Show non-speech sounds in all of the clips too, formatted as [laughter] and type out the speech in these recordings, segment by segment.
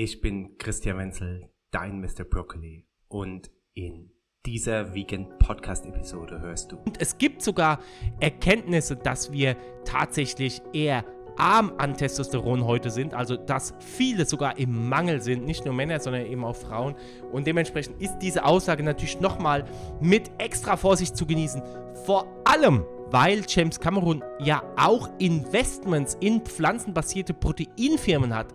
Ich bin Christian Wenzel, dein Mr. Broccoli und in dieser Vegan Podcast Episode hörst du. Und es gibt sogar Erkenntnisse, dass wir tatsächlich eher arm an Testosteron heute sind, also dass viele sogar im Mangel sind, nicht nur Männer, sondern eben auch Frauen. Und dementsprechend ist diese Aussage natürlich nochmal mit extra Vorsicht zu genießen. Vor allem, weil James Cameron ja auch Investments in pflanzenbasierte Proteinfirmen hat.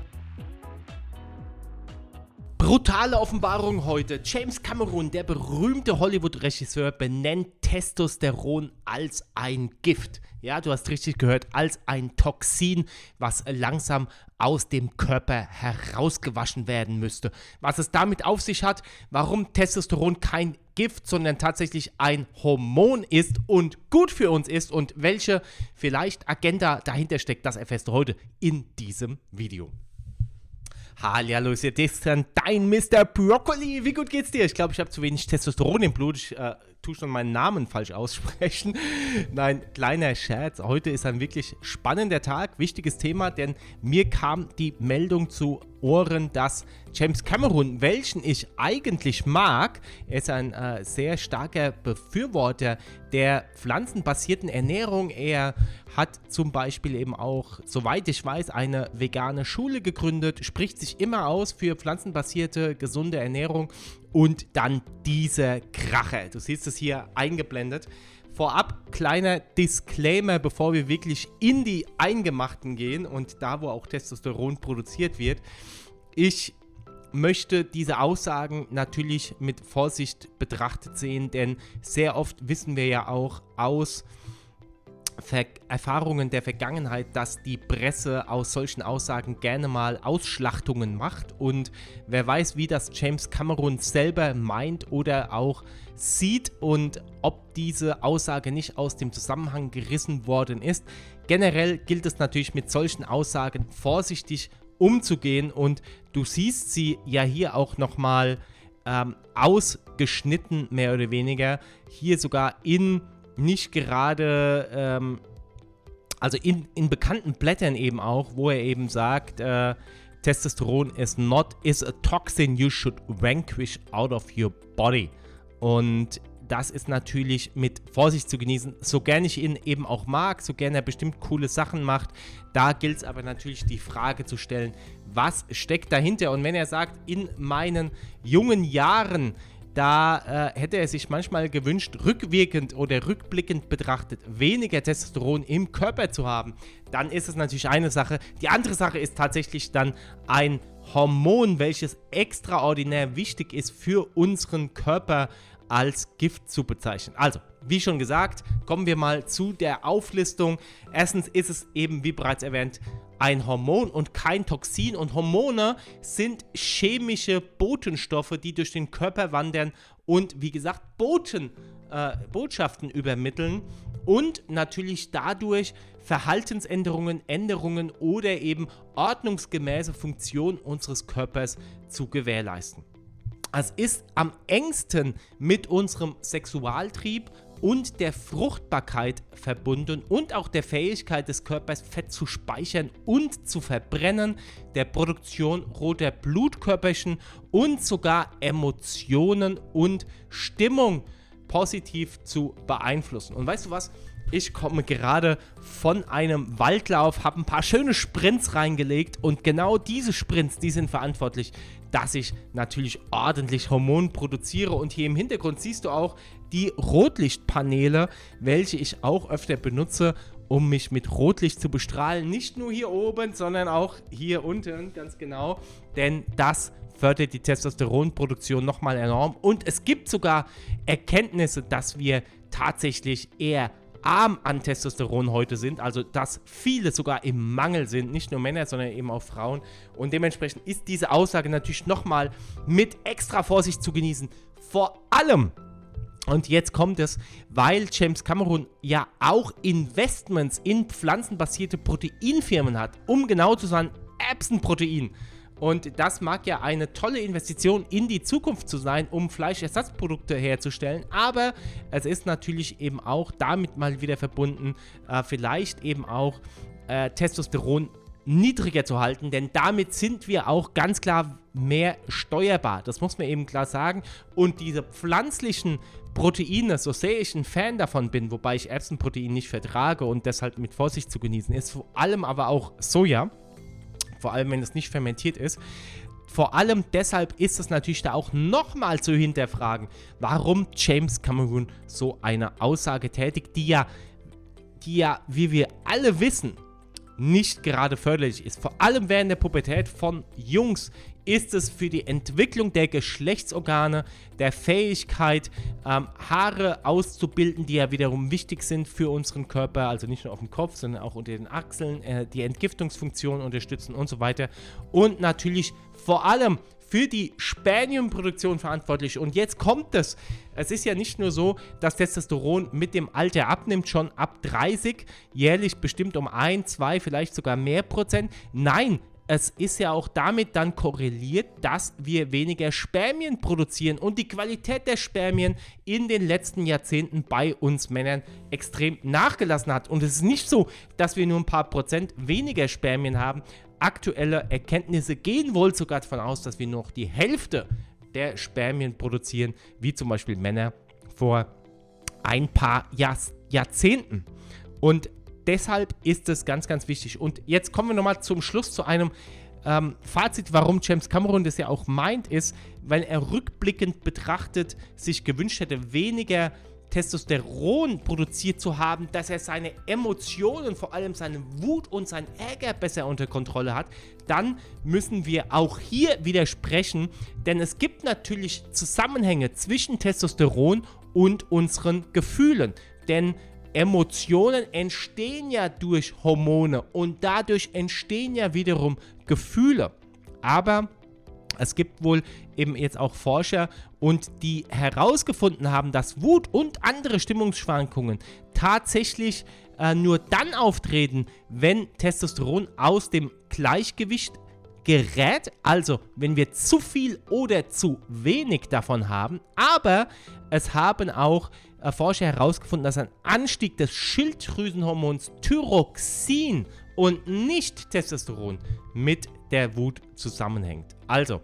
Brutale Offenbarung heute. James Cameron, der berühmte Hollywood-Regisseur, benennt Testosteron als ein Gift. Ja, du hast richtig gehört, als ein Toxin, was langsam aus dem Körper herausgewaschen werden müsste. Was es damit auf sich hat, warum Testosteron kein Gift, sondern tatsächlich ein Hormon ist und gut für uns ist und welche vielleicht Agenda dahinter steckt, das erfährst du heute in diesem Video. Hallo, ist jetzt dein Mr. Broccoli. Wie gut geht's dir? Ich glaube, ich habe zu wenig Testosteron im Blut. Ich äh, tue schon meinen Namen falsch aussprechen. [laughs] Nein, kleiner Scherz. Heute ist ein wirklich spannender Tag, wichtiges Thema, denn mir kam die Meldung zu Ohren, dass James Cameron, welchen ich eigentlich mag, er ist ein äh, sehr starker Befürworter der pflanzenbasierten Ernährung. Er hat zum Beispiel eben auch, soweit ich weiß, eine vegane Schule gegründet, spricht sich immer aus für pflanzenbasierte, gesunde Ernährung und dann diese Krache. Du siehst es hier eingeblendet. Vorab kleiner Disclaimer, bevor wir wirklich in die Eingemachten gehen und da, wo auch Testosteron produziert wird. Ich möchte diese Aussagen natürlich mit Vorsicht betrachtet sehen, denn sehr oft wissen wir ja auch aus Ver Erfahrungen der Vergangenheit, dass die Presse aus solchen Aussagen gerne mal Ausschlachtungen macht und wer weiß, wie das James Cameron selber meint oder auch sieht und ob diese Aussage nicht aus dem Zusammenhang gerissen worden ist. Generell gilt es natürlich mit solchen Aussagen vorsichtig umzugehen und du siehst sie ja hier auch nochmal ähm, ausgeschnitten, mehr oder weniger, hier sogar in nicht gerade, ähm, also in, in bekannten Blättern eben auch, wo er eben sagt, äh, Testosteron is not is a toxin you should vanquish out of your body. Und das ist natürlich mit Vorsicht zu genießen. So gern ich ihn eben auch mag, so gern er bestimmt coole Sachen macht, da gilt es aber natürlich die Frage zu stellen, was steckt dahinter? Und wenn er sagt, in meinen jungen Jahren da äh, hätte er sich manchmal gewünscht, rückwirkend oder rückblickend betrachtet, weniger Testosteron im Körper zu haben. Dann ist es natürlich eine Sache. Die andere Sache ist tatsächlich dann ein Hormon, welches extraordinär wichtig ist für unseren Körper als Gift zu bezeichnen. Also, wie schon gesagt, kommen wir mal zu der Auflistung. Erstens ist es eben, wie bereits erwähnt, ein Hormon und kein Toxin. Und Hormone sind chemische Botenstoffe, die durch den Körper wandern und wie gesagt Boten, äh, Botschaften übermitteln und natürlich dadurch Verhaltensänderungen, Änderungen oder eben ordnungsgemäße Funktion unseres Körpers zu gewährleisten. Es ist am engsten mit unserem Sexualtrieb und der Fruchtbarkeit verbunden und auch der Fähigkeit des Körpers, Fett zu speichern und zu verbrennen, der Produktion roter Blutkörperchen und sogar Emotionen und Stimmung positiv zu beeinflussen. Und weißt du was? Ich komme gerade von einem Waldlauf, habe ein paar schöne Sprints reingelegt und genau diese Sprints, die sind verantwortlich, dass ich natürlich ordentlich Hormon produziere. Und hier im Hintergrund siehst du auch die Rotlichtpaneele, welche ich auch öfter benutze, um mich mit Rotlicht zu bestrahlen. Nicht nur hier oben, sondern auch hier unten, ganz genau. Denn das fördert die Testosteronproduktion nochmal enorm. Und es gibt sogar Erkenntnisse, dass wir tatsächlich eher arm an Testosteron heute sind, also dass viele sogar im Mangel sind, nicht nur Männer, sondern eben auch Frauen. Und dementsprechend ist diese Aussage natürlich nochmal mit extra Vorsicht zu genießen. Vor allem, und jetzt kommt es, weil James Cameron ja auch Investments in pflanzenbasierte Proteinfirmen hat, um genau zu sein, Epson-Protein. Und das mag ja eine tolle Investition in die Zukunft zu sein, um Fleischersatzprodukte herzustellen. Aber es ist natürlich eben auch damit mal wieder verbunden, äh, vielleicht eben auch äh, Testosteron niedriger zu halten, denn damit sind wir auch ganz klar mehr steuerbar. Das muss man eben klar sagen. Und diese pflanzlichen Proteine, so sehr ich ein Fan davon bin, wobei ich Erbsenprotein nicht vertrage und deshalb mit Vorsicht zu genießen ist, vor allem aber auch Soja vor allem wenn es nicht fermentiert ist. Vor allem deshalb ist es natürlich da auch nochmal zu hinterfragen, warum James Cameron so eine Aussage tätigt, die ja, die ja, wie wir alle wissen, nicht gerade förderlich ist. Vor allem während der Pubertät von Jungs ist es für die Entwicklung der Geschlechtsorgane, der Fähigkeit, ähm, Haare auszubilden, die ja wiederum wichtig sind für unseren Körper, also nicht nur auf dem Kopf, sondern auch unter den Achseln, äh, die Entgiftungsfunktion unterstützen und so weiter. Und natürlich vor allem für die Spermienproduktion verantwortlich. Und jetzt kommt es. Es ist ja nicht nur so, dass Testosteron mit dem Alter abnimmt, schon ab 30, jährlich bestimmt um 1, 2, vielleicht sogar mehr Prozent. Nein, es ist ja auch damit dann korreliert, dass wir weniger Spermien produzieren und die Qualität der Spermien in den letzten Jahrzehnten bei uns Männern extrem nachgelassen hat. Und es ist nicht so, dass wir nur ein paar Prozent weniger Spermien haben. Aktuelle Erkenntnisse gehen wohl sogar davon aus, dass wir noch die Hälfte der Spermien produzieren, wie zum Beispiel Männer vor ein paar Jahr Jahrzehnten. Und deshalb ist es ganz, ganz wichtig. Und jetzt kommen wir nochmal zum Schluss zu einem ähm, Fazit, warum James Cameron das ja auch meint, ist, weil er rückblickend betrachtet sich gewünscht hätte, weniger Testosteron produziert zu haben, dass er seine Emotionen, vor allem seine Wut und sein Ärger besser unter Kontrolle hat, dann müssen wir auch hier widersprechen, denn es gibt natürlich Zusammenhänge zwischen Testosteron und unseren Gefühlen. Denn Emotionen entstehen ja durch Hormone und dadurch entstehen ja wiederum Gefühle. Aber es gibt wohl eben jetzt auch Forscher und die herausgefunden haben, dass Wut und andere Stimmungsschwankungen tatsächlich äh, nur dann auftreten, wenn Testosteron aus dem Gleichgewicht gerät, also wenn wir zu viel oder zu wenig davon haben, aber es haben auch Forscher herausgefunden, dass ein Anstieg des Schilddrüsenhormons Thyroxin und nicht Testosteron mit der Wut zusammenhängt. Also,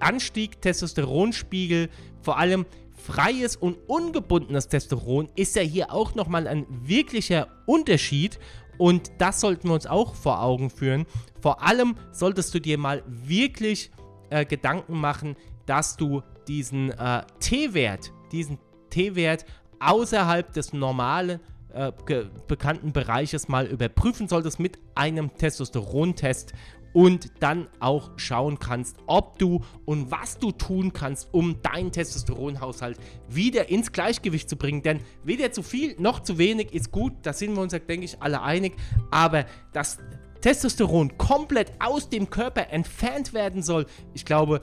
Anstieg Testosteronspiegel, vor allem freies und ungebundenes Testosteron ist ja hier auch nochmal ein wirklicher Unterschied und das sollten wir uns auch vor Augen führen. Vor allem solltest du dir mal wirklich äh, Gedanken machen, dass du diesen äh, T-Wert, diesen T-Wert außerhalb des normalen äh, bekannten Bereiches mal überprüfen solltest mit einem Testosterontest und dann auch schauen kannst, ob du und was du tun kannst, um deinen Testosteronhaushalt wieder ins Gleichgewicht zu bringen. Denn weder zu viel noch zu wenig ist gut, da sind wir uns, denke ich, alle einig. Aber das Testosteron komplett aus dem Körper entfernt werden soll, ich glaube,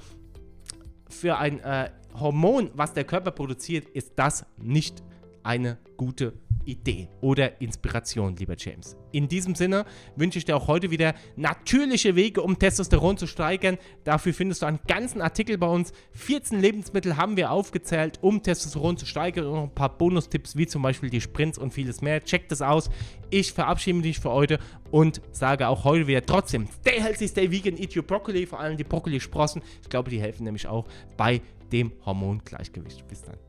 für ein äh, Hormon, was der Körper produziert, ist das nicht eine gute Idee oder Inspiration, lieber James. In diesem Sinne wünsche ich dir auch heute wieder natürliche Wege, um Testosteron zu steigern. Dafür findest du einen ganzen Artikel bei uns. 14 Lebensmittel haben wir aufgezählt, um Testosteron zu steigern und noch ein paar Bonustipps, wie zum Beispiel die Sprints und vieles mehr. Check das aus. Ich verabschiede mich für heute und sage auch heute wieder trotzdem, stay healthy, stay vegan, eat your broccoli, vor allem die Brokkoli-Sprossen. Ich glaube, die helfen nämlich auch bei dem Hormongleichgewicht. Bis dann.